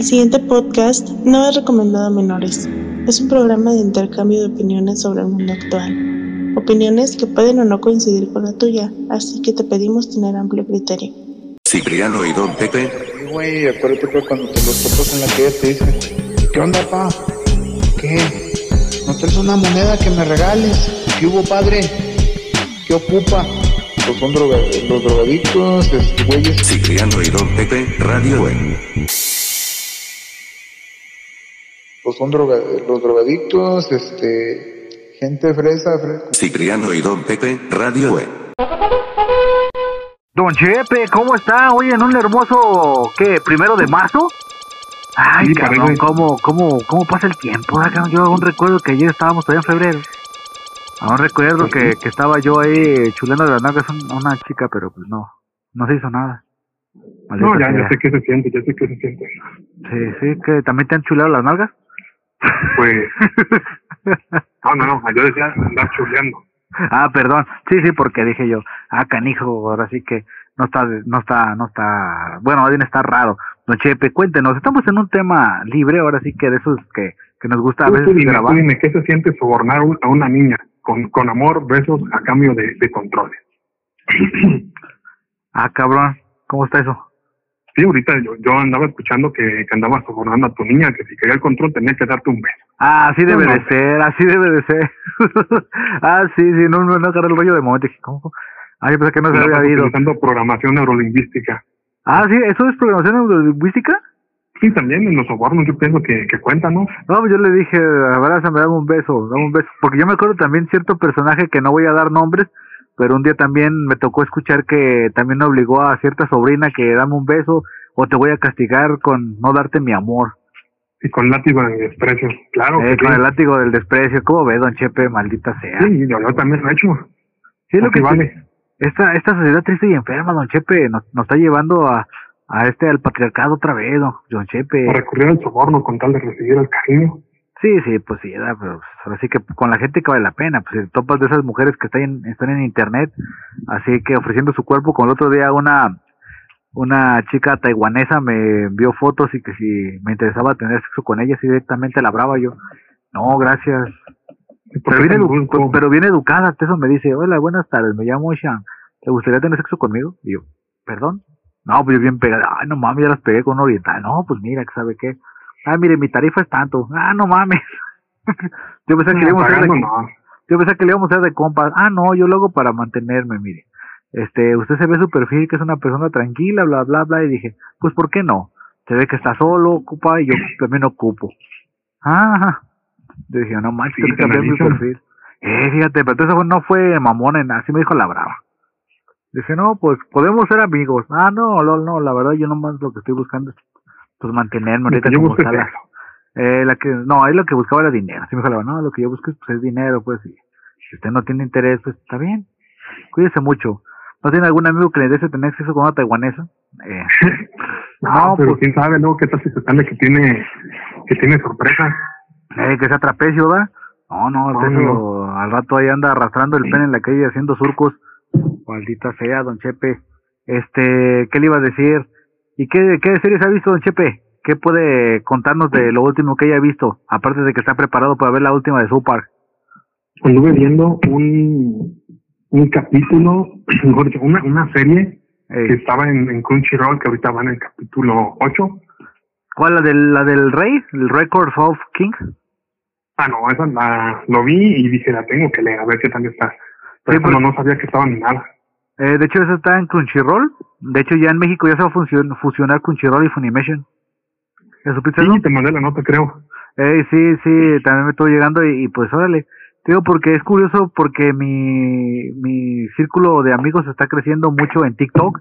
El siguiente podcast no es recomendado a menores. Es un programa de intercambio de opiniones sobre el mundo actual. Opiniones que pueden o no coincidir con la tuya, así que te pedimos tener amplio criterio. Cipriano y Don Pepe. Güey, acuérdate que cuando te los topas en la calle te dicen, ¿qué onda, pa? ¿Qué? ¿No traes una moneda que me regales? ¿Qué hubo, padre? ¿Qué ocupa? Pues son droga los drogadictos, este, güeyes. Cipriano y Don Pepe, Radio Web. Pues son droga los drogadictos, este, gente fresa, fresco. Cipriano y Don Pepe, Radio Web. Don Chepe, ¿cómo está? Hoy en un hermoso, ¿qué? ¿Primero de marzo? Ay, Sí, cabrón. ¿cómo, cómo, ¿cómo pasa el tiempo? Ah, Yo aún recuerdo que ayer estábamos todavía en febrero. Aún recuerdo Pues que, que estaba yo ahí chulando de las nalgas a una chica, pero pues no, no se hizo nada. Maldita No, ya, ya sé qué se siente, ya sé qué se siente. Sí, sí, que también te han chulado las nalgas. Pues, no, no, no, yo decía andar chuleando. Ah, perdón. Sí, sí, porque dije yo, ah, canijo, ahora sí que no está, no está, no está, bueno, más bien está raro. Don Chepe, cuéntenos, estamos en un tema libre, ahora sí que de esos que, que nos gusta a veces tú dime, tú grabar. dime, ¿qué se siente sobornar a una niña con, con amor, besos, a cambio de, de controles? Ah, cabrón, ¿cómo está eso? Sí, ahorita yo, yo andaba escuchando que, que andabas sobornando a tu niña, que si quería el control tenía que darte un beso. Ah, así debe No, de no. ser, así debe de ser. ah, sí, sí, no, no, no agarré el rollo de momento. Dije, ¿cómo? Ah, yo pensé que no se había habido. utilizando programación neurolingüística. Ah, sí, ¿eso es programación neurolingüística? Sí, también en los sobornos yo pienso que, que cuenta, ¿no? No, pues yo le dije, abrázame, dame un beso, dame un beso. Porque yo me acuerdo también cierto personaje que no voy a dar nombres, pero un día también me tocó escuchar que también obligó a cierta sobrina que dame un beso o te voy a castigar con no darte mi amor. Y con látigo de desprecio. Claro Eh, que con sí. el látigo del desprecio. ¿Cómo ve, don Chepe? Maldita sea. Sí, yo, yo también lo he hecho. Sí, es lo que vale. esta, esta sociedad triste y enferma, don Chepe, nos, nos está llevando a, a este, al patriarcado otra vez, don, don Chepe. A recurrir al soborno con tal de recibir el cariño. Sí, sí, pues sí, ¿verdad? pero pues, ahora sí que con la gente que vale la pena, pues si topas de esas mujeres que están en, están en internet, así que ofreciendo su cuerpo, como el otro día una una chica taiwanesa me envió fotos y que si me interesaba tener sexo con ella, así directamente la brava yo, no, gracias, ¿Y por pero bien, pero bien educada, eso me dice, hola, buenas tardes, me llamo Shan, ¿te gustaría tener sexo conmigo? Y yo, ¿perdón? No, pues yo bien pegada, ay, no mames, ya las pegué con un oriental, no, pues mira, que sabe qué, ah, mire, mi tarifa es tanto, ah, no mames, yo pensé que le íbamos a hacer de, no. yo que le íbamos a hacer de compas, ah, no, yo lo hago para mantenerme, mire, este, usted se ve su perfil que es una persona tranquila, bla, bla, bla, y dije, pues, ¿por qué no? Se ve que está solo, ocupa, y yo también ocupo. Ah, yo dije, no manches, Sí, cambiar mi perfil. Eh, fíjate, pero entonces no fue mamona, en- así me dijo la brava. Dice, no, pues podemos ser amigos. Ah, no, no, no, la verdad yo nomás lo que estoy buscando es pues mantenerme ahorita yo como es está la- eh, la que, no, ahí lo que buscaba era dinero. Así me brava, no, lo que yo busco es, pues, es dinero, pues, y si usted no tiene interés, pues está bien. Cuídese mucho. ¿No tiene algún amigo que le desee tener sexo con una taiwanesa? Eh, No, No, pero pues- quién sabe, luego qué tal si se sale que tiene, que tiene sorpresa. eh, que sea trapecio, ¿verdad? No, no, No, eso no. al rato ahí anda arrastrando el pene en la calle haciendo surcos. Maldita sea, don Chepe. Este, ¿qué le iba a decir? ¿Y qué, qué series ha visto, don Chepe? ¿Qué puede contarnos de lo último que haya visto? Aparte de que está preparado para ver la última de South Park. Anduve viendo un, un capítulo, mejor dicho, una, una serie Ey, que estaba en, en Crunchyroll, que ahorita va en el capítulo 8. ¿Cuál? ¿La del, ¿La del Rey? ¿El Records of King? Ah, no, esa la, lo vi y dije, la tengo que leer, a ver qué tal está. Pero Sí, esa no, no sabía que estaba ni nada. Eh, de hecho, eso está en Crunchyroll. De hecho, ya en México ya se va a fusion- fusionar Crunchyroll y Funimation. ¿Ya supiste eso? Sí, te mandé la nota, creo. Eh, sí, sí, también me estuvo llegando y, y pues órale. Te Digo, porque es curioso porque mi, mi círculo de amigos está creciendo mucho en TikTok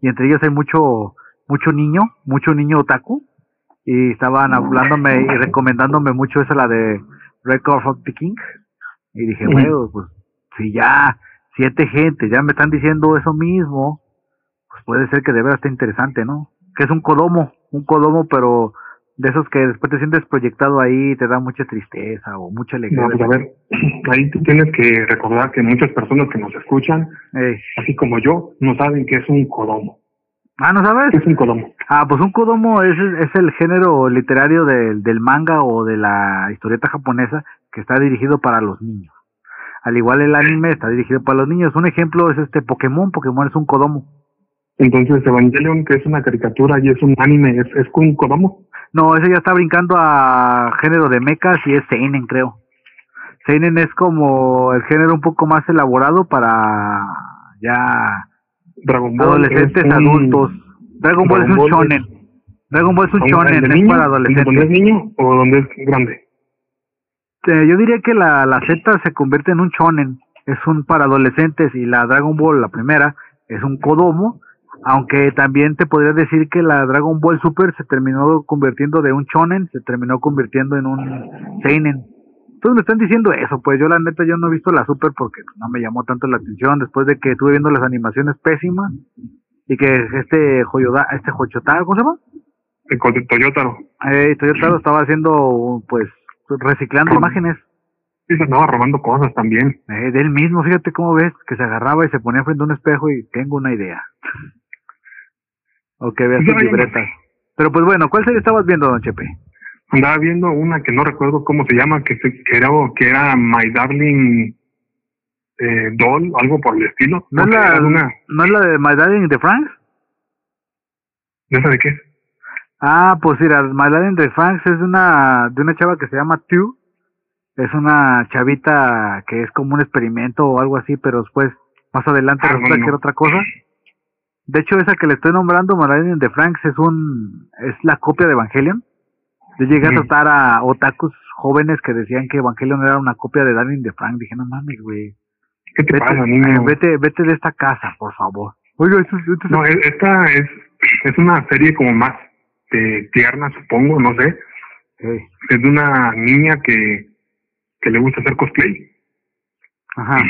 y entre ellos hay mucho, mucho niño, mucho niño otaku y estaban hablándome y recomendándome mucho esa la de Record of the King y dije, bueno, pues si ya siete gente ya me están diciendo eso mismo, pues puede ser que de verdad esté interesante, ¿no? Que es un codomo, un codomo pero de esos que después te sientes proyectado ahí te da mucha tristeza o mucha alegría. No, pues a ver, ahí tú tienes que recordar que muchas personas que nos escuchan, así como yo, no saben qué es un codomo. Ah, ¿no sabes? ¿Qué es un Kodomo? Ah, pues un Kodomo es, es el género literario del, del manga o de la historieta japonesa que está dirigido para los niños. Al igual el anime está dirigido para los niños. Un ejemplo es este Pokémon. Pokémon es un Kodomo. Entonces, Evangelion, que es una caricatura y es un anime, ¿es, es un Kodomo? No, ese ya está brincando a género de mechas y es Seinen, creo. Seinen es como el género un poco más elaborado para ya Dragon Ball. adolescentes un- adultos. Dragon Ball es un Ball shonen. Dragon Ball es un ¿El shonen, es niño? para ¿Donde es niño o donde es grande? Eh, yo diría que la, la Z se convierte en un shonen, es un para adolescentes y la Dragon Ball, la primera, es un Kodomo, aunque también te podría decir que la Dragon Ball Super se terminó convirtiendo de un shonen, se terminó convirtiendo en un seinen. Todos me están diciendo eso, pues yo la neta yo no he visto la Super porque no me llamó tanto la atención después de que estuve viendo las animaciones pésimas y que este Joyoda, este Jochotaro, ¿cómo se llama? El Toyotaro. Eh, Toyota lo estaba haciendo pues reciclando imágenes. Sí, se andaba robando cosas también. Eh, de él mismo, fíjate cómo ves, que se agarraba y se ponía frente a un espejo y tengo una idea. o que veas no libretas. Pero pues bueno, ¿cuál serie estabas viendo, don Chepe? Andaba viendo una que no recuerdo cómo se llama, que, se- que, era, que era My Darling eh, Doll, algo por el estilo. ¿No es, la, de una, ¿No es la de My Daddy in the Franks? ¿de esa de qué? Ah, pues mira, My Daddy in the Franks es de una, de una chava que se llama Two. Es una chavita que es como un experimento o algo así, pero después, más adelante Ah, resulta no, que era otra cosa. De hecho, esa que le estoy nombrando, in the Franks, es un, es la copia de Evangelion. Yo llegué a tratar a otakus jóvenes que decían que Evangelion era una copia de Darling de Frank. Dije, no mames, güey. ¿Qué te Vete, pasa, niño? vete, vete de esta casa, por favor. Oiga, esto, es- esto es- No, esta es, es una serie como más eh, tierna, supongo, no sé. Es de una niña que, que le gusta hacer cosplay Ajá.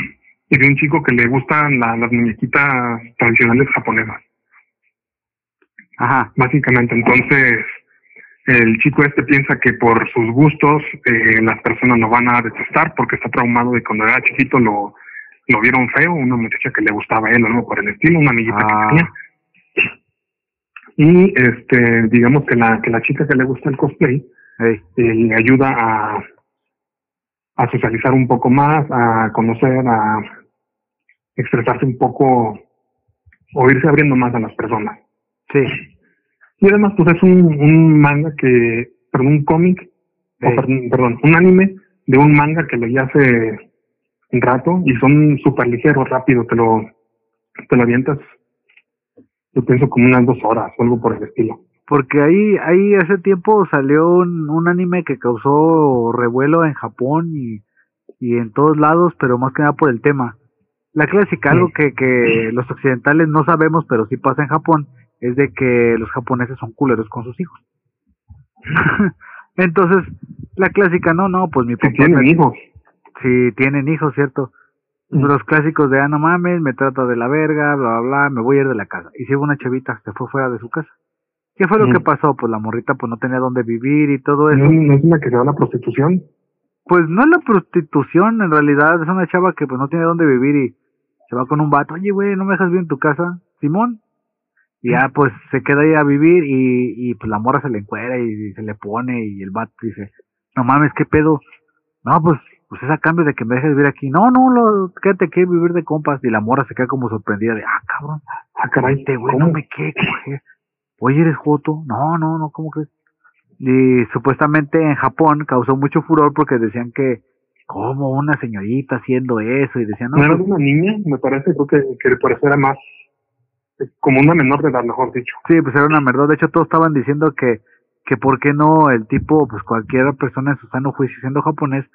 y de un chico que le gustan la- las muñequitas tradicionales japonesas. Ajá. básicamente. Entonces, el chico este piensa que por sus gustos eh, las personas lo van a detestar porque está traumado de cuando era chiquito lo, lo vieron feo, una muchacha que le gustaba a él o algo por el estilo, una amiguita Ah. que tenía. Y este, digamos que la, que la chica que le gusta el cosplay eh, le ayuda a, a socializar un poco más, a conocer, a expresarse un poco o irse abriendo más a las personas. sí. Y además, pues es un, un manga que, perdón, un cómic, perdón, perdón, un anime de un manga que leí hace un rato y son súper ligeros, rápido, te lo, te lo avientas, yo pienso como unas dos horas o algo por el estilo. Porque ahí, ahí hace tiempo salió un, un anime que causó revuelo en Japón y, y en todos lados, pero más que nada por el tema. La clásica, algo Sí. que, que los occidentales no sabemos, pero sí pasa en Japón, es de que los japoneses son culeros con sus hijos. Entonces, la clásica, no, no, pues mi papá tienen hijos. si tienen hijos, ¿cierto? Mm. Los clásicos de, ah, no mames, me trata de la verga, bla, bla, bla, me voy a ir de la casa. Y si una chavita, se fue fuera de su casa. ¿Qué fue lo Mm. que pasó? Pues la morrita pues no tenía dónde vivir y todo eso. ¿No, es una que se va a la prostitución? Pues no es la prostitución, en realidad es una chava que pues no tiene dónde vivir y se va con un vato, oye, güey, ¿no me dejas vivir en tu casa? Simón. Y ya pues se queda ahí a vivir y, y pues la morra se le encuera y, se le pone y el vato dice, no mames, ¿qué pedo? No, pues, pues es a cambio de que me dejes vivir aquí. No, no, lo, quédate aquí a vivir de compas. Y la morra se queda como sorprendida de, ah, cabrón, Ah, caray, güey no me quiere coger. Oye, ¿eres Joto? No, no, no, ¿cómo crees? Y supuestamente en Japón causó mucho furor porque decían que, como una señorita haciendo eso? Y decían, no, ¿No era pues, una niña? Me parece, creo que, que por eso era más, eh, como una menor de edad, mejor dicho. sí, pues era una verdad. De hecho, todos estaban diciendo que, que por qué no el tipo, pues cualquier persona en su sano juicio siendo japonés,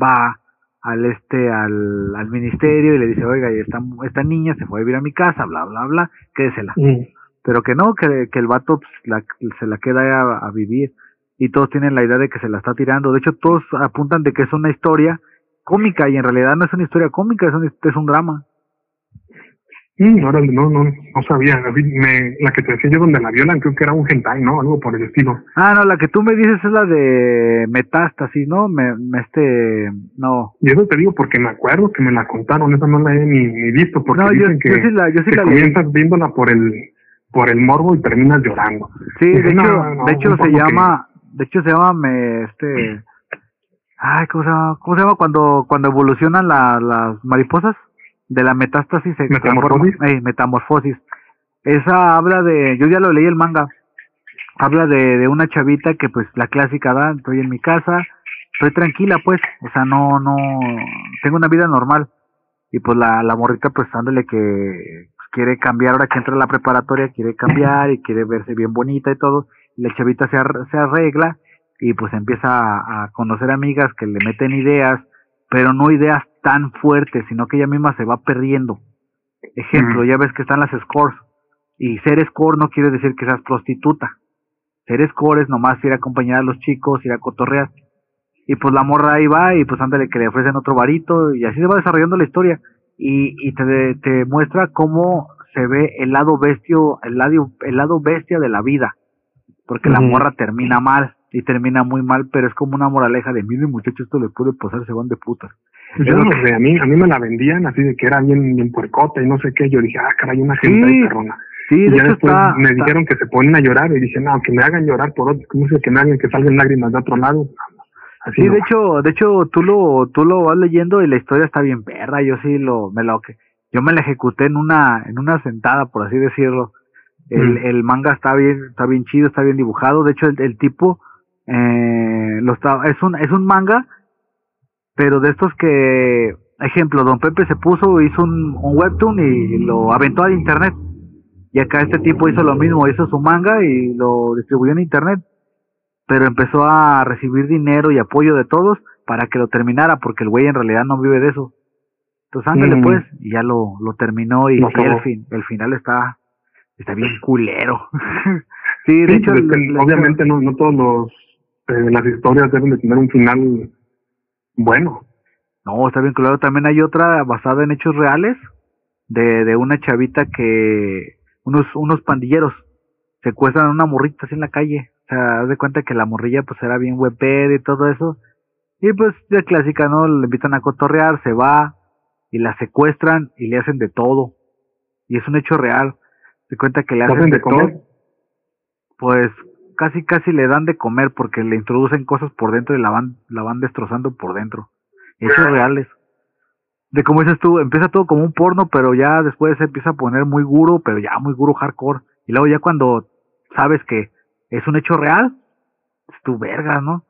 va al este, al, al ministerio y le dice, oiga, y esta, esta niña se fue a vivir a mi casa, bla, bla, bla, quédesela. Mm. pero que no, que, que el vato pues, la- se la queda a vivir y todos tienen la idea de que se la está tirando. De hecho, todos apuntan de que es una historia cómica y en realidad no es una historia cómica, es un, es un drama. Mm, órale, no, no, no sabía. Me, la que te decía yo donde la violan, creo que era un hentai, ¿no? Algo por el estilo. Ah, no, la que tú me dices es la de Metástasis, ¿no? Me, me este, no. Y eso te digo porque me acuerdo que me la contaron, esa no la he ni, ni visto, porque No, yo, dicen que, yo sí la, yo sí que la comienzas viéndola por el por el morbo y terminas llorando. Sí, de hecho, "No, no, de hecho se que- llama, de hecho se llama, me, este, ay, ¿cómo se llama? ¿Cómo se llama cuando, cuando evolucionan la- las mariposas? De la metástasis se ¿Metamorfosis? transforma- eh, metamorfosis. Esa habla de, yo ya lo leí el manga, habla de, de una chavita que pues la clásica da, estoy en mi casa, estoy tranquila pues, o sea, no, no, tengo una vida normal. Y pues la, la morrita pues dándole que pues, quiere cambiar ahora que entra a la preparatoria, quiere cambiar y quiere verse bien bonita y todo. Y la chavita se, ar- se arregla y pues empieza a, a conocer amigas que le meten ideas, pero no ideas tan fuertes, sino que ella misma se va perdiendo. Ejemplo, ya ves que están las scores. Y ser score no quiere decir que seas prostituta. Ser score es nomás ir a acompañar a los chicos, ir a cotorrear. Y pues la morra ahí va y pues ándale que le ofrecen otro varito y así se va desarrollando la historia. Y, y te, te muestra cómo se ve el lado bestio, el lado, el lado bestia de la vida. Porque la morra termina mal y termina muy mal, pero es como una moraleja de miren muchachos, esto les puede pasar, se van de putas. Yo no que- sé, a mí, a mí me la vendían así de que era bien, bien puercota y no sé qué. Yo dije, ah, caray, una gente Sí, ahí perrona. Sí, y de ya hecho después está, me está- dijeron que se ponen a llorar y dije, no, que me hagan llorar por otro, ¿cómo que me hagan que salgan lágrimas de otro lado? Así Sí, no de va. hecho, de hecho tú lo tú lo vas leyendo y la historia está bien perra. Yo sí lo me lo que yo me la ejecuté en una en una sentada, por así decirlo. El, Mm. el manga está bien está bien chido, está bien dibujado. De hecho, el, el tipo eh, es un es un manga, pero de estos que ejemplo, Don Pepe se puso hizo un, un webtoon y lo aventó al internet. Y acá este tipo hizo lo mismo, hizo su manga y lo distribuyó en internet pero empezó a recibir dinero y apoyo de todos para que lo terminara, porque el güey en realidad no vive de eso. Entonces ándale Mm. pues, y ya lo, lo terminó y, sí, el, fin, el final está, está bien culero. sí, de Sí, hecho, pues obviamente no, no todos los eh, las historias deben de tener un final bueno. No, está bien culero. También hay otra basada en hechos reales de, de una chavita que unos, unos pandilleros secuestran a una morrita así en la calle. O sea, haz de cuenta que la morrilla pues era bien webed y todo eso. Y pues de clásica, ¿no? Le invitan a cotorrear, se va y la secuestran y le hacen de todo. Y es un hecho real. Se cuenta que le ¿Lo hacen hacen de de comer? todo. Pues casi casi le dan de comer porque le introducen cosas por dentro y la van, la van destrozando por dentro. Hechos reales. De como dices tú, empieza todo como un porno, pero ya después se empieza a poner muy guro, pero ya muy guro hardcore. Y luego ya cuando sabes que es un hecho real, es tu verga, ¿no?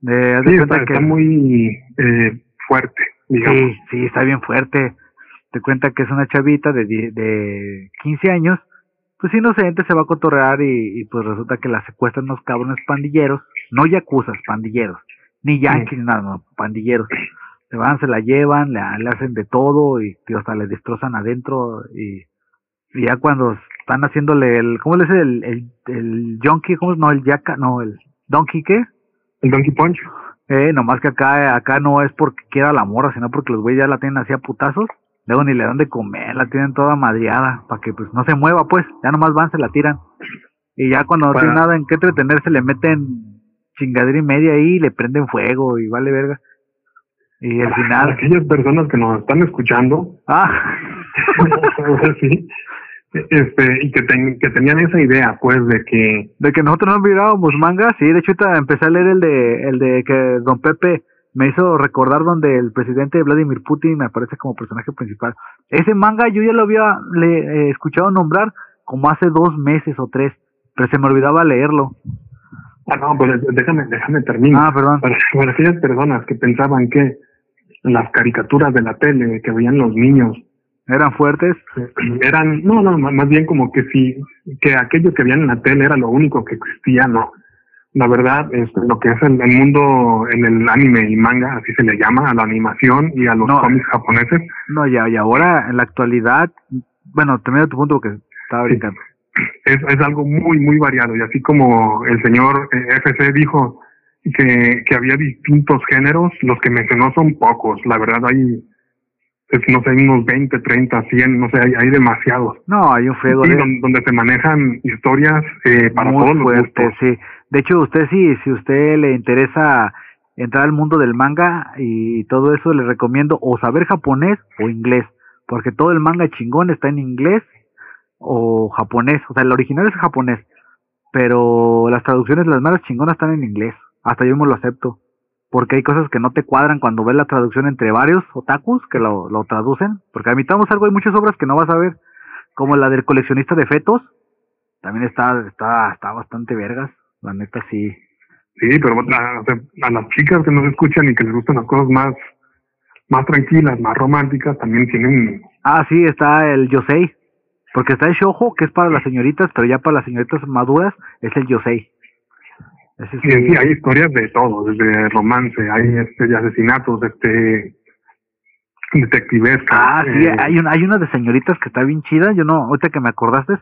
De Sí, cuenta está, que- está muy eh, fuerte, digamos. Sí, sí, está bien fuerte. Te cuenta que es una chavita de, de 15 años, pues inocente, se va a cotorrear y, y pues resulta que la secuestran unos cabrones pandilleros, no yacuzas, pandilleros, ni yanquis, nada, no, pandilleros. Se van, se la llevan, le, le hacen de todo y tío, hasta le destrozan adentro y, y ya cuando están haciéndole el, ¿cómo le dice? El, el, el ¿cómo es? No, el yaca, no, el donkey, ¿qué? El Donkey Punch. Eh, nomás que acá, acá no es porque quiera la morra, sino porque los güeyes ya la tienen así a putazos. Luego ni le dan de comer, la tienen toda madreada, para que pues no se mueva, pues. Ya nomás van, se la tiran. Y ya cuando no tiene nada en qué entretenerse, le meten chingadera y media ahí y le prenden fuego y vale verga. Y al Para final. aquellas personas que nos están escuchando, Ah, sí, este, y que, ten- que tenían esa idea, pues, de que de que nosotros no mirábamos manga, sí, de hecho empecé a leer el de, el de que Don Pepe me hizo recordar donde el presidente Vladimir Putin me aparece como personaje principal. Ese manga yo ya lo había le, eh, escuchado nombrar como hace dos meses o tres, pero se me olvidaba leerlo. Ah, no, pues déjame, déjame terminar. Ah, perdón. Para, para aquellas personas que pensaban que las caricaturas de la tele que veían los niños Eran fuertes. eh, eran, no, no, más bien como que si, que aquello que veían en la tele era lo único que existía, no. La verdad, es lo que es el, el mundo en el anime y manga, así se le llama, a la animación y a los No. cómics japoneses, No, ya, y ahora en la actualidad, bueno, termina tu punto porque estaba brincando. es, es algo muy, muy variado. Y así como el señor eh, FC dijo que, que había distintos géneros, los que mencionó son pocos. La verdad, hay, es, no sé, unos 20, 30, 100, no sé, hay, hay demasiados. No, hay un friego Sí, de... don- donde se manejan historias eh, para muy todos los fuerte, gustos. sí. De hecho, usted sí, si usted le interesa entrar al mundo del manga y todo eso, le recomiendo o saber japonés o inglés, porque todo el manga chingón está en inglés o japonés, o sea, el original es japonés, pero las traducciones, las más chingonas están en inglés, hasta yo mismo lo acepto, porque hay cosas que no te cuadran cuando ves la traducción entre varios otakus que lo, lo traducen, porque admitamos algo, hay muchas obras que no vas a ver, como la del coleccionista de fetos, también está, está, está bastante vergas, la neta sí. Sí, pero a, las chicas que nos escuchan y que les gustan las cosas más, más tranquilas, más románticas, también tienen... Ah, sí, está el Yosei, porque está el Shoujo, que es para las señoritas, pero ya para las señoritas maduras es el Yosei. Ese Sí, sí, hay historias de todo, desde romance, hay este, de asesinatos, este detectivescas. Ah, sí, eh, hay una, hay una de señoritas que está bien chida, yo no, ahorita que me acordaste,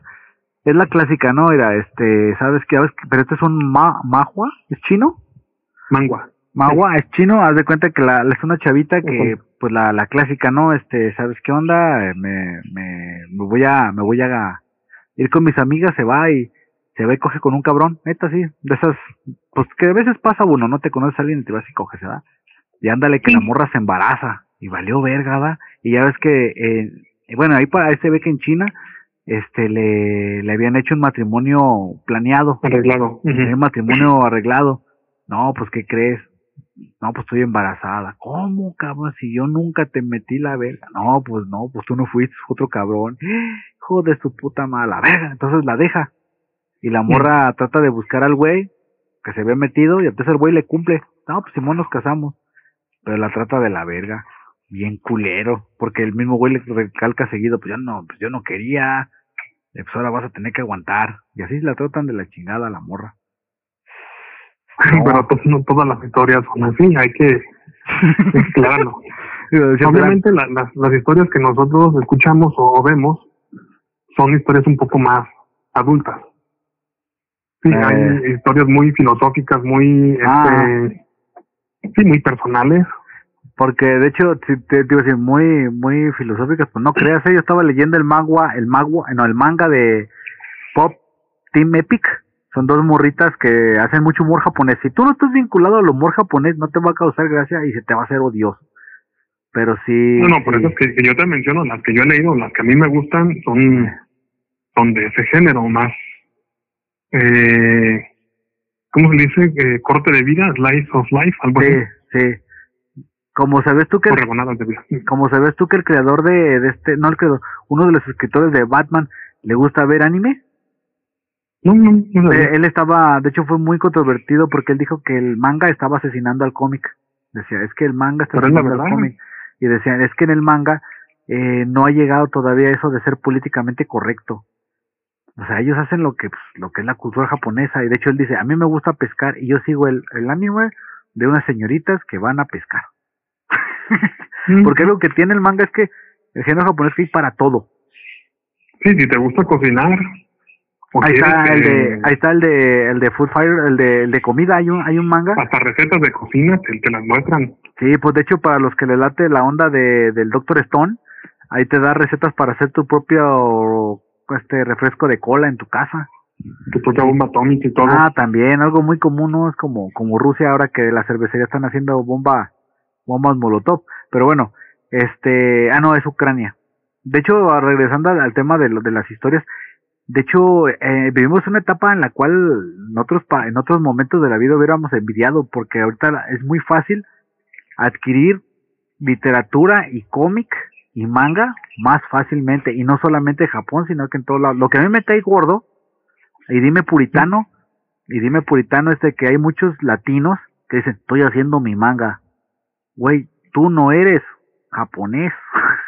es la clásica, ¿no? Era, este, ¿sabes qué? Pero este es un ma, mahua, ¿es chino? mangua. Mahua es chino, haz de cuenta que la, es una chavita que, pues la, la clásica, ¿no? Este, ¿sabes qué onda? Me, me, me voy a, me voy a ir con mis amigas, se va y se va y coge con un cabrón, neta, sí, de esas, pues que a veces pasa uno, no te conoces a alguien y te vas y coges, ¿verdad? Y ándale que la morra se embaraza y valió verga, ¿verdad? Y ya ves que, eh, bueno, ahí, para, ahí se ve que en China, este, le, le habían hecho un matrimonio planeado, Arreglado. Un matrimonio arreglado. No, pues, ¿qué crees? No, pues estoy embarazada. ¿Cómo, cabrón? Si yo nunca te metí la verga. No, pues no, pues tú no fuiste, otro cabrón. Hijo de su puta mala verga. Entonces la deja. Y la morra trata de buscar al güey que se ve metido y entonces el güey le cumple. No, pues Simón nos casamos. Pero la trata de la verga. Bien culero. Porque el mismo güey le recalca seguido, pues yo no, pues yo no quería. Pues ahora vas a tener que aguantar. Y así la tratan de la chingada a la morra. Pero no todas las historias son así, hay que. Siempre- Obviamente la- las, las historias que nosotros escuchamos o vemos son historias un poco más adultas. Sí, Eh. hay historias muy filosóficas, muy, Ah. este, sí, muy personales. Porque de hecho, si te, te iba a decir, muy, muy filosóficas, pues no creas, ¿eh? yo estaba leyendo el manga, el magua, no, el manga de Pop Team Epic. Son dos morritas que hacen mucho humor japonés. Si tú no estás vinculado al humor japonés, no te va a causar gracia y se te va a hacer odioso. Pero sí. No, no, por sí. eso es que, que yo te menciono, las que yo he leído, las que a mí me gustan, son, son de ese género, más, eh, ¿cómo se dice? Eh, corte de vida, slice of life, algo Sí, así. sí. Como sabes tú que vida. como sabes tú que el creador de, de este, no el creador, uno de los escritores de Batman le gusta ver anime, No, no, no sabía. Eh, él estaba, de hecho fue muy controvertido porque él dijo que el manga estaba asesinando al cómic. Decía, es que el manga está Pero es la asesinando al cómic. Y decían, es que en el manga eh, no ha llegado todavía eso de ser políticamente correcto. O sea, ellos hacen lo que, pues, lo que es la cultura japonesa. Y de hecho él dice, a mí me gusta pescar y yo sigo el, el anime de unas señoritas que van a pescar. Mm. Porque lo que tiene el manga es que el género japonés es para todo. Sí, si te gusta cocinar. Ahí está el de, ahí está el de, el de Food Fire, el de, el de comida, hay un, hay un manga. Hasta recetas de cocina te, te las muestran. Sí, pues de hecho para los que le late la onda de, del Doctor Stone, ahí te da recetas para hacer tu propio este refresco de cola en tu casa. Tu propia bomba atómica y todo. Ah, también, algo muy común, ¿no? Es como, como Rusia ahora que las cervecerías están haciendo bomba, bombas molotov. Pero bueno, este, ah no, es Ucrania. De hecho, regresando al, tema de, lo- de las historias, de hecho, eh, vivimos una etapa en la cual en otros, en otros momentos de la vida hubiéramos envidiado, porque ahorita es muy fácil adquirir literatura y cómic y manga más fácilmente, y no solamente en Japón, sino que en todo lado. Lo que a mí me cae gordo, y dime puritano, y dime puritano es de que hay muchos latinos que dicen, estoy haciendo mi manga. Güey, tú no eres japonés.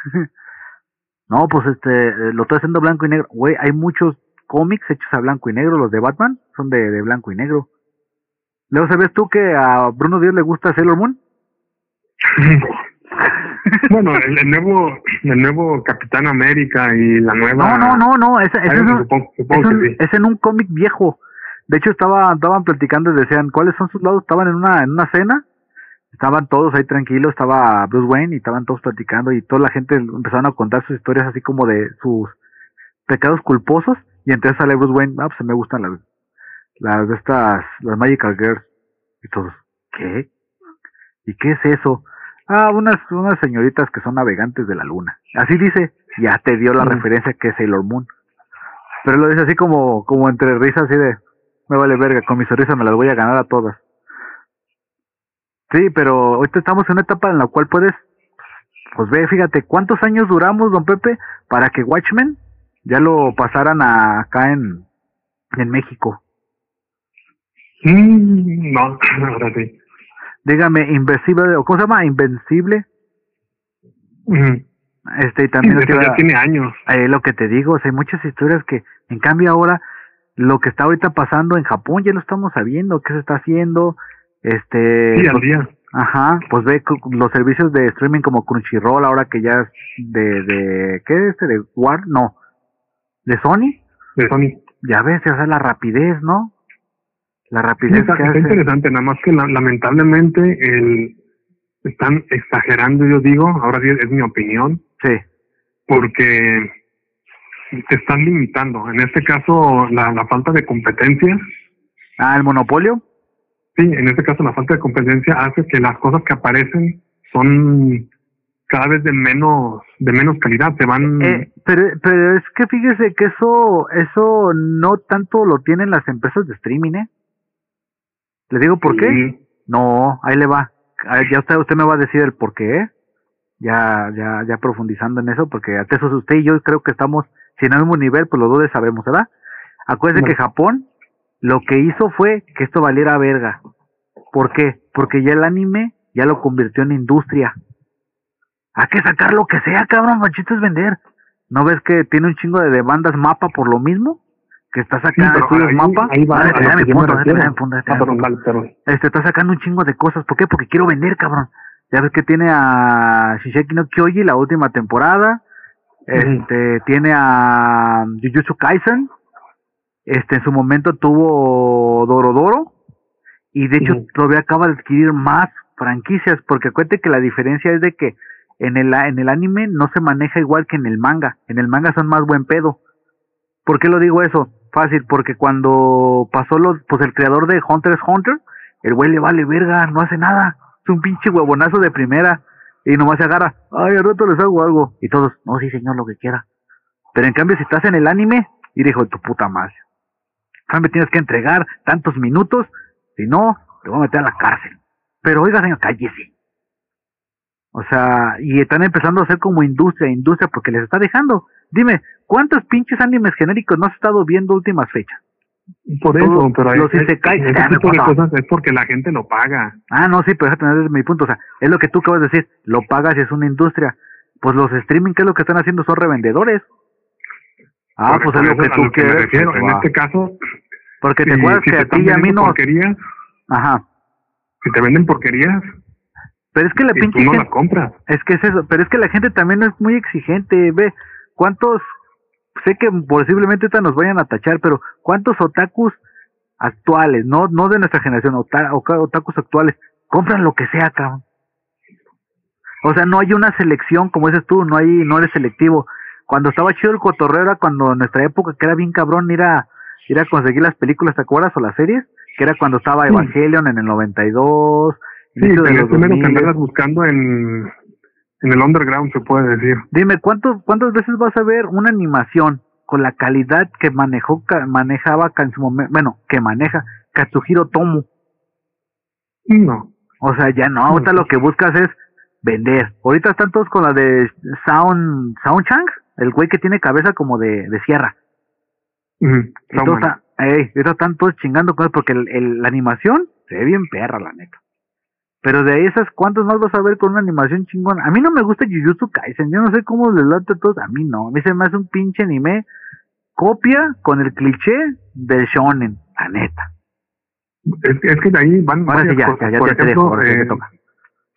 no, pues este, eh, lo estoy haciendo blanco y negro. Güey, hay muchos cómics hechos a blanco y negro, los de Batman son de, de blanco y negro. Luego, ¿sabes tú que a Bruno Díaz le gusta Sailor Moon? bueno, el, el nuevo el nuevo Capitán América y la nueva. No, no, no, no, Ah, es un- supongo, supongo es, un- sí. es en un cómic viejo. De hecho, estaba, estaban platicando y decían, ¿cuáles son sus lados? Estaban en una, en una cena, estaban todos ahí tranquilos, estaba Bruce Wayne y estaban todos platicando y toda la gente empezaron a contar sus historias así como de sus pecados culposos y entonces sale Bruce Wayne, ah, pues me gustan las, las de estas, las Magical Girls y todos, ¿qué? ¿Y qué es eso? Ah, unas, unas señoritas que son navegantes de la luna. Así dice, ya te dio la Mm. referencia que es Sailor Moon. Pero lo dice así como, como entre risas, así de, me vale verga, con mi sonrisa me las voy a ganar a todas. Sí, pero ahorita estamos en una etapa en la cual puedes, pues ve, fíjate, ¿cuántos años duramos, don Pepe, para que Watchmen ya lo pasaran a, acá en, en México? Mm, no, ahora sí. Dígame, Invencible, o ¿cómo se llama? Invencible. Este, y Sí, también iba- ya tiene años. eh, lo que te digo, o sea, hay muchas historias que, en cambio ahora, lo que está ahorita pasando en Japón ya lo estamos sabiendo, qué se está haciendo, este, Sí, al pues, día. ajá, pues ve los servicios de streaming como Crunchyroll ahora que ya es de, de, ¿qué es este? De War, no, de Sony, De Sony. ya ves, o sea, la rapidez, ¿no? La rapidez está, que está hace. interesante, nada más que la- lamentablemente el, están exagerando, yo digo, ahora sí es mi opinión, Sí, porque te están limitando. En este caso, la, la falta de competencia, ah, el monopolio, sí, en este caso la falta de competencia hace que las cosas que aparecen son cada vez de menos de menos calidad, se van Eh, pero, pero es que fíjese que eso, eso no tanto lo tienen las empresas de streaming, ¿eh? Le digo por qué. No, ahí le va. A Ya usted, usted me va a decir el por qué, ¿eh? Ya, ya, ya profundizando en eso, porque ante eso usted y yo creo que estamos, si no al mismo nivel, pues los dos sabemos, ¿verdad? Acuérdese No. que Japón lo que hizo fue que esto valiera verga. ¿Por qué? Porque ya el anime ya lo convirtió en industria. Hay que sacar lo que sea, cabrón, machito es vender. ¿No ves que tiene un chingo de demandas mapa por lo mismo? Que está Sí, sacando pero estudios ahí- mapa. ahí va Ah, a mi me punto, Ah, perdón, vale, perdón. Este, está sacando un chingo de cosas. ¿Por qué? Porque quiero vender, cabrón. Ya ves que tiene a Shisheki no Kyoji la última temporada. Este, tiene a Jujutsu Kaisen. Este, en su momento tuvo Dorodoro. Y de hecho Ujú. todavía acaba de adquirir más franquicias. Porque acuérdate que la diferencia es de que en el, en el anime no se maneja igual que en el manga. En el manga son más buen pedo. ¿Por qué lo digo eso? Fácil, porque cuando pasó los, pues el creador de Hunter x Hunter, el güey le vale verga, no hace nada. Es un pinche huevonazo de primera. Y nomás se agarra, ay, al rato les hago algo. Y todos, no, sí, señor, lo que quiera. Pero en cambio, si estás en el anime, y dijo, tu puta madre. En cambio, tienes que entregar tantos minutos, si no, te voy a meter a la cárcel. Pero oiga, señor, cállese. O sea, y están empezando a hacer como industria, industria, porque les está dejando. Dime, ¿cuántos pinches animes genéricos no has estado viendo últimas fechas? Por eso, pero los es- ese me tipo de pasó. cosas es porque la gente lo paga. Ah, no, sí, pero déjate tener mi punto. O sea, es lo que tú acabas de decir. Lo pagas y es una industria. Pues los streaming, ¿qué es lo que están haciendo? Son revendedores. Ah, Por- pues es lo que tú lo que me quieres. refiero. En este caso, Porque te acuerdas si que te a ti y a mí no. porquerías, Ajá. si te venden porquerías Pero es que la y tú pinche no gente- las compras. Es que es eso, pero es que la gente también es muy exigente, ve, ¿cuántos, sé que posiblemente ahorita nos vayan a tachar, pero ¿cuántos otakus actuales, no no de nuestra generación, otakus actuales, compran lo que sea, cabrón? O sea, no hay una selección, como dices tú, no hay, no eres selectivo. Cuando estaba chido el cotorreo era cuando en nuestra época, que era bien cabrón ir a, ir a conseguir las películas, ¿te acuerdas? O las series, que era cuando estaba Sí. Evangelion en el 92, Sí, de los primero que 2000. andarlas buscando en, en el underground, se puede decir. Dime, ¿cuánto, ¿cuántas veces vas a ver una animación con la calidad que manejó, manejaba en su momento, bueno, que maneja Katsuhiro Tomo? No. O sea, ya no, ahorita lo que buscas es vender. Ahorita están todos con la de Sound, Sound Chang, el güey que tiene cabeza como de, de sierra. Todos Sauman. están, ey, ahorita están todos chingando con él porque el, el- la animación se ve bien perra, la neta. Pero de esas, ¿cuántos más vas a ver con una animación chingona? A mí no me gusta Jujutsu Kaisen, yo no sé cómo les late a todos, a mí no. A mí se me hace un pinche anime copia con el cliché del shonen, la neta. Es, es que de ahí van Ahora sí varias ya, cosas. ya, ya Por te, te dejo, sí eh, toca.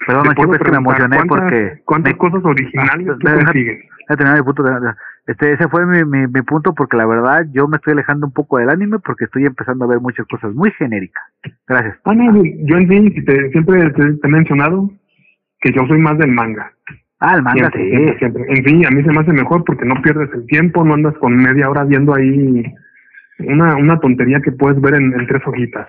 Perdón, Chico, es que me emocioné ¿cuántas- porque... ¿Cuántas me- cosas originales Ah, tú deja- consigues? Mi punto. de- Este, ese fue mi, mi, mi punto porque la verdad yo me estoy alejando un poco del anime porque estoy empezando a ver muchas cosas muy genéricas. Gracias. Ah, no, yo en sí si te- siempre te, te he mencionado que yo soy más del manga. Ah, el manga, Siempre, sí. siempre, siempre. En sí, a mí se me hace mejor porque no pierdes el tiempo, no andas con media hora viendo ahí una, una tontería que puedes ver en, en tres hojitas.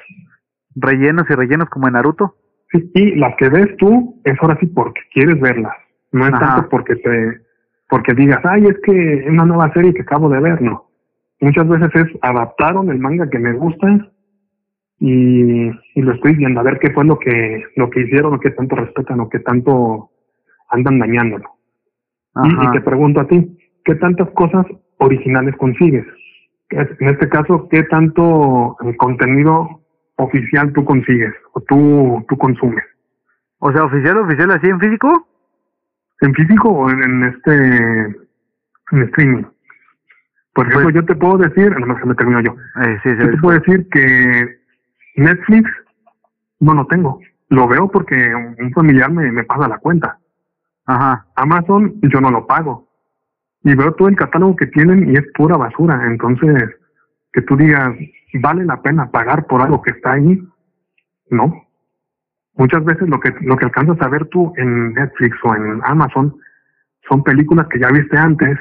Rellenos y rellenos como en Naruto. Sí, y las que ves tú es ahora sí porque quieres verlas, no es Ajá. tanto porque te porque digas, ay, es que es una nueva serie que acabo de ver, no. muchas veces es adaptaron el manga que me gusta y, y lo estoy viendo a ver qué fue lo que lo que hicieron o qué tanto respetan o qué tanto andan dañándolo. Y, y te pregunto a ti, ¿qué tantas cosas originales consigues? En este caso, ¿qué tanto eh, contenido oficial tú consigues o tú, tú consumes? O sea, oficial, oficial, así en físico. ¿En físico o en, en este en streaming? Por ejemplo, Pues- yo te puedo decir, no me termino yo, Eh, sí, sí, yo te puedo decir que Netflix no lo tengo. Lo veo porque un familiar me, me pasa la cuenta. Ajá. Amazon yo no lo pago. Y veo todo el catálogo que tienen y es pura basura. Entonces, que tú digas, ¿vale la pena pagar por algo que está ahí? No. Muchas veces lo que, lo que alcanzas a ver tú en Netflix o en Amazon son películas que ya viste antes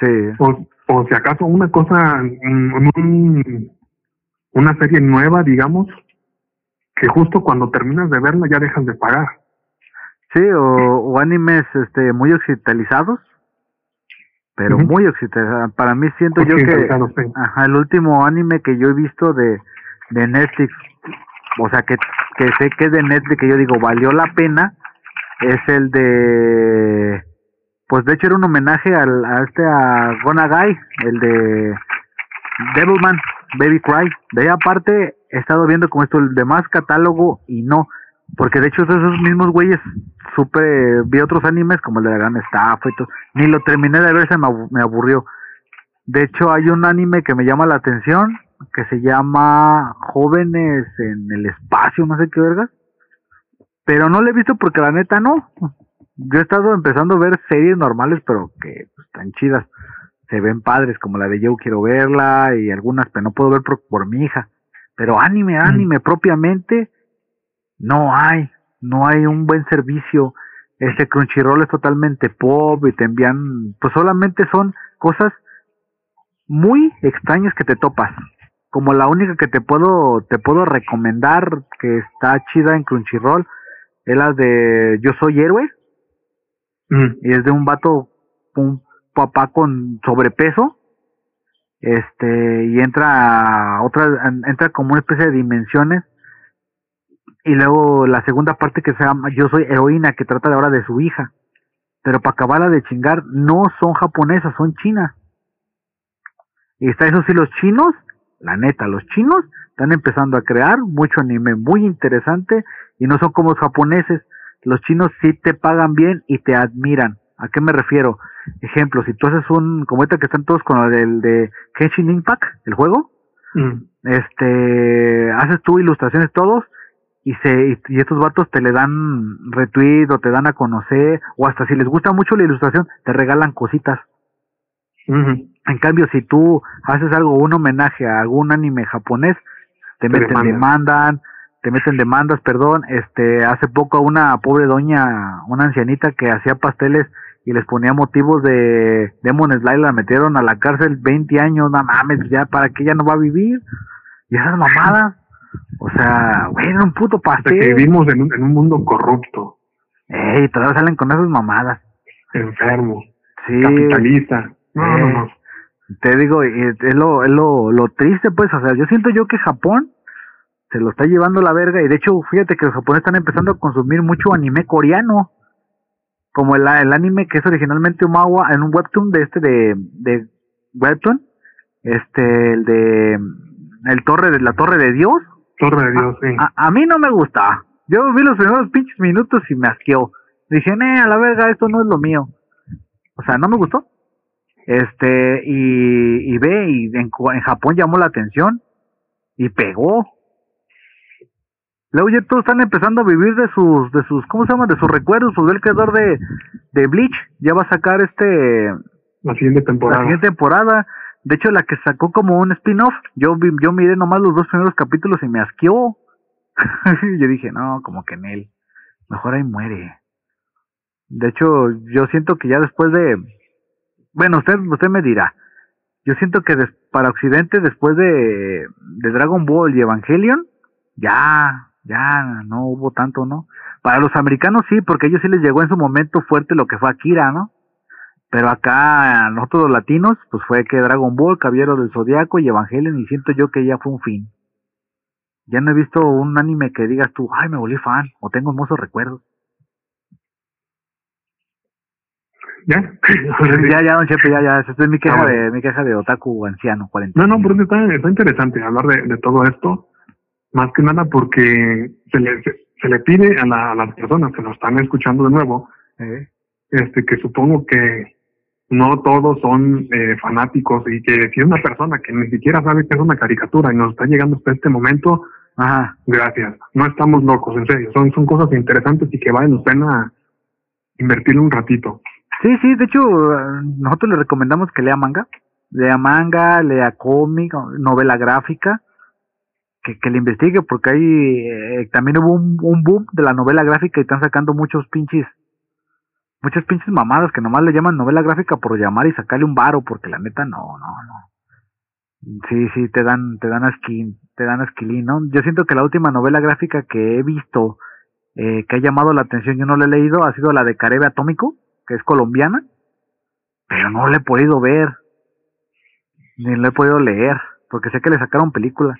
Sí. o, o si acaso una cosa, un- un- una serie nueva, digamos, que justo cuando terminas de verla ya dejas de pagar. Sí, o, o animes este, muy occidentalizados. Pero muy occidentalizados. Para mí siento yo que Occidentalizados, sí. ajá, el último anime que yo he visto de, de Netflix, o sea, que, que sé que es de Netflix, que yo digo, valió la pena, es el de... Pues de hecho era un homenaje al, a este, a Gonagai, el de Devilman, Baby Cry. De ahí aparte he estado viendo como esto el demás catálogo y no, porque de hecho esos mismos güeyes supe, vi otros animes como el de la gran estafa y todo, ni lo terminé de ver, se me, abu- me aburrió. De hecho hay un anime que me llama la atención, que se llama Jóvenes en el Espacio, no sé qué vergas, pero no lo he visto porque la neta no. Yo he estado empezando a ver series normales, pero que pues, están chidas se ven padres, como la de Yo quiero verla y algunas, pero no puedo ver por, por mi hija. Pero anime, anime propiamente, no hay, no hay un buen servicio. Este Crunchyroll es totalmente pop y te envían, pues solamente son cosas muy extrañas que te topas. Como la única que te puedo, te puedo recomendar que está chida en Crunchyroll es la de Yo soy héroe Mm. y es de un vato, un papá con sobrepeso, este, y entra a otra, entra como una especie de dimensiones, y luego la segunda parte que se llama Yo soy heroína, que trata de ahora de su hija, pero para acabarla de chingar, no son japonesas, son chinas. Y está eso sí, los chinos, la neta, los chinos están empezando a crear mucho anime muy interesante y no son como los japoneses. Los chinos sí te pagan bien y te admiran. ¿A qué me refiero? Ejemplo, si tú haces un, como ahorita que están todos con el de Genshin Impact, el juego, Mm. este, haces tú ilustraciones todos y se y, estos vatos te le dan retweet o te dan a conocer o hasta si les gusta mucho la ilustración te regalan cositas. En cambio, si tú haces algo, un homenaje a algún anime japonés, te Te meten demandan. demandan, te meten demandas, perdón. Este, hace poco una pobre doña, una ancianita que hacía pasteles y les ponía motivos de Demon Slayer, la metieron a la cárcel 20 años, no mames, ya para que ella no va a vivir. Y esas mamadas, o sea, güey, era un puto O sea, que pastel. vivimos en un, en un mundo corrupto, Ey, todavía salen con esas mamadas. enfermo, Sí. capitalista. No, no, Eh. no. te digo, es lo, es lo, lo triste, pues, o sea, yo siento yo que Japón se lo está llevando la verga, y de hecho, fíjate que los japoneses están empezando a consumir mucho anime coreano, como el, el anime que es originalmente un magua en un webtoon de este de, de webtoon, este, el de el torre de la torre de Dios, Dios, sí. a, a mí no me gusta. Yo vi los primeros pinches minutos y me asqueó. Dije, nee, a la verga, esto no es lo mío. O sea, no me gustó. Este, y, y ve, y en, Japón llamó la atención y pegó. Luego ya todos están empezando a vivir de sus, de sus, ¿cómo se llama? De sus recuerdos. Pues el creador de, de Bleach ya va a sacar este, La siguiente la temporada. siguiente temporada. De hecho, la que sacó como un spin-off, yo vi- yo miré nomás los dos primeros capítulos y me asqueó. yo dije, no, como que en él. Mejor ahí muere. De hecho, yo siento que ya después de... Bueno, usted, usted me dirá. Yo siento que des- para Occidente, después de, de Dragon Ball y Evangelion, ya, ya no hubo tanto, ¿no? Para los americanos sí, porque a ellos sí les llegó en su momento fuerte lo que fue Akira, ¿no? Pero acá, nosotros los latinos, pues fue que Dragon Ball, Caballero del Zodiaco y Evangelion, y siento yo que ya fue un fin. Ya no he visto un anime que digas tú, ay, me volví fan, o tengo hermosos recuerdos. ¿Ya? ya, ya, don Chepe, ya, ya, esa es mi queja, Ah, bueno. de, mi queja de otaku anciano, 40. No, no, porque está, está interesante hablar de, de todo esto, más que nada porque se le, se, se le pide a, la- a las personas que nos están escuchando de nuevo, Eh, este que supongo que no todos son eh, fanáticos y que si es una persona que ni siquiera sabe que es una caricatura y nos está llegando hasta este momento, Ajá, gracias. No estamos locos, en serio. Son, son cosas interesantes y que valen la pena invertirle un ratito. Sí, sí, de hecho, nosotros le recomendamos que lea manga. Lea manga, lea cómic, novela gráfica, que, que le investigue, porque ahí eh, también hubo un boom de la novela gráfica y están sacando muchos pinches, muchas pinches mamadas que nomás le llaman novela gráfica por llamar y sacarle un varo, porque la neta no, no, no. Sí, sí, te dan, te dan asquín, te dan asquilín, ¿no? Yo siento que la última novela gráfica que he visto eh, que ha llamado la atención, yo no la he leído, ha sido la de Carebe Atómico, que es colombiana, pero no la he podido ver, ni la he podido leer, porque sé que le sacaron película.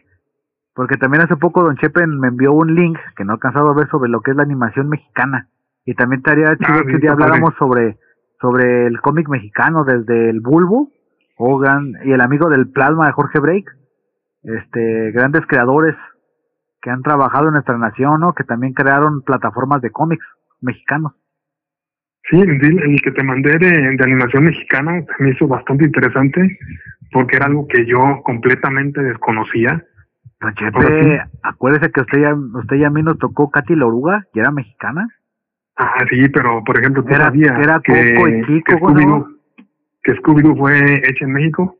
Porque también hace poco Don Chepen me envió un link que no he alcanzado a ver sobre lo que es la animación mexicana. Y también estaría chido Ah, que padre. habláramos sobre, sobre el cómic mexicano, desde el Bulbo, Hogan y el amigo del plasma de Jorge Break. Este, grandes creadores que han trabajado en nuestra nación, ¿no? Que también crearon plataformas de cómics mexicanos. Sí, el, que te mandé de, de animación mexicana me hizo bastante interesante porque era algo que yo completamente desconocía. Don Chepe, acuérdese que usted ya, usted y a mí nos tocó Katy la oruga, y era mexicana. Ah, sí, pero por ejemplo, tú Era- sabías era que, Coco y Kiko, que. Scooby-Doo fue hecha en México.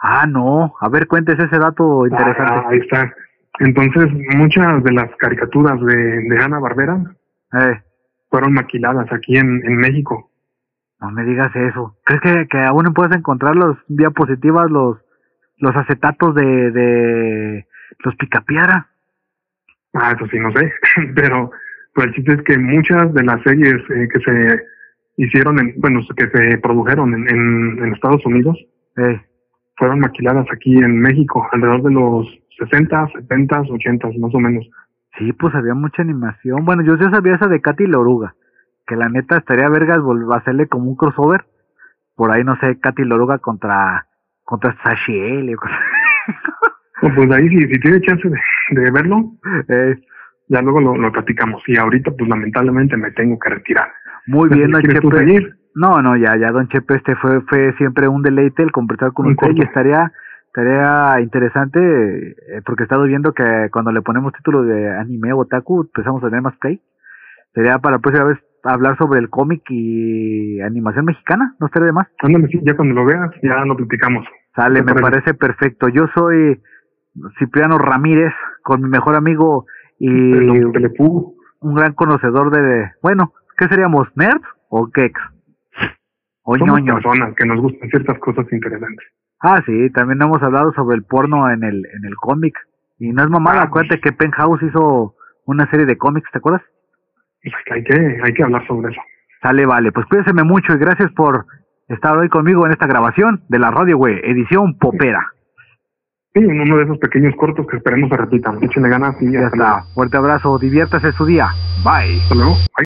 Ah, no, a ver, cuéntese ese dato Ah, interesante. ahí está. Entonces, muchas de las caricaturas de, de Hanna Barbera Eh, fueron maquiladas aquí en, en México. no me digas eso. ¿Crees que, que aún puedes encontrar los diapositivas, los, los acetatos de, de los picapiedra? Ah, eso sí, no sé. Pero pues el chiste es que muchas de las series eh, que se hicieron, en, bueno, que se produjeron en, en, en Estados Unidos, Eh, fueron maquiladas aquí en México, alrededor de los 60, 70, 80 más o menos. sí, pues había mucha animación. Bueno, yo ya sabía esa de Katy la oruga, que la neta estaría vergas vol- hacerle como un crossover. Por ahí, no sé, Katy la oruga contra, contra. No, pues ahí, si, si tiene chance de, de verlo, Eh, ya luego lo, lo platicamos. Y ahorita, pues lamentablemente me tengo que retirar. muy bien, don ¿Quieres tú Chepe. No, no, ya, ya, don Chepe, este fue, fue siempre un deleite el conversar con usted y estaría, estaría interesante eh, porque he estado viendo que cuando le ponemos título de anime o otaku empezamos a tener más play. Sería para la próxima vez hablar sobre el cómic y animación mexicana, no estaría de más. Ándale, sí, ya cuando lo veas, ya lo platicamos. Sale, ¿Qué me parece perfecto. Yo soy Cipriano Ramírez, con mi mejor amigo y Telepú. un gran conocedor de, bueno, ¿qué seríamos? ¿Nerds o geeks? O Somos ñoños. personas que nos gustan ciertas cosas interesantes. Ah, sí, también hemos hablado sobre el porno en el, en el cómic. Y no es mamada, Ah, acuérdate que Penthouse hizo una serie de cómics, ¿te acuerdas? Pues hay que, hay que hablar sobre eso. Sale, vale, pues cuídeseme mucho y gracias por estar hoy conmigo en esta grabación de la radio, güey, edición popera. Sí, en uno de esos pequeños cortos que esperemos se repitan. Échenle ganas y Ya hasta fuerte abrazo, diviértase su día, bye. Hasta luego. Bye.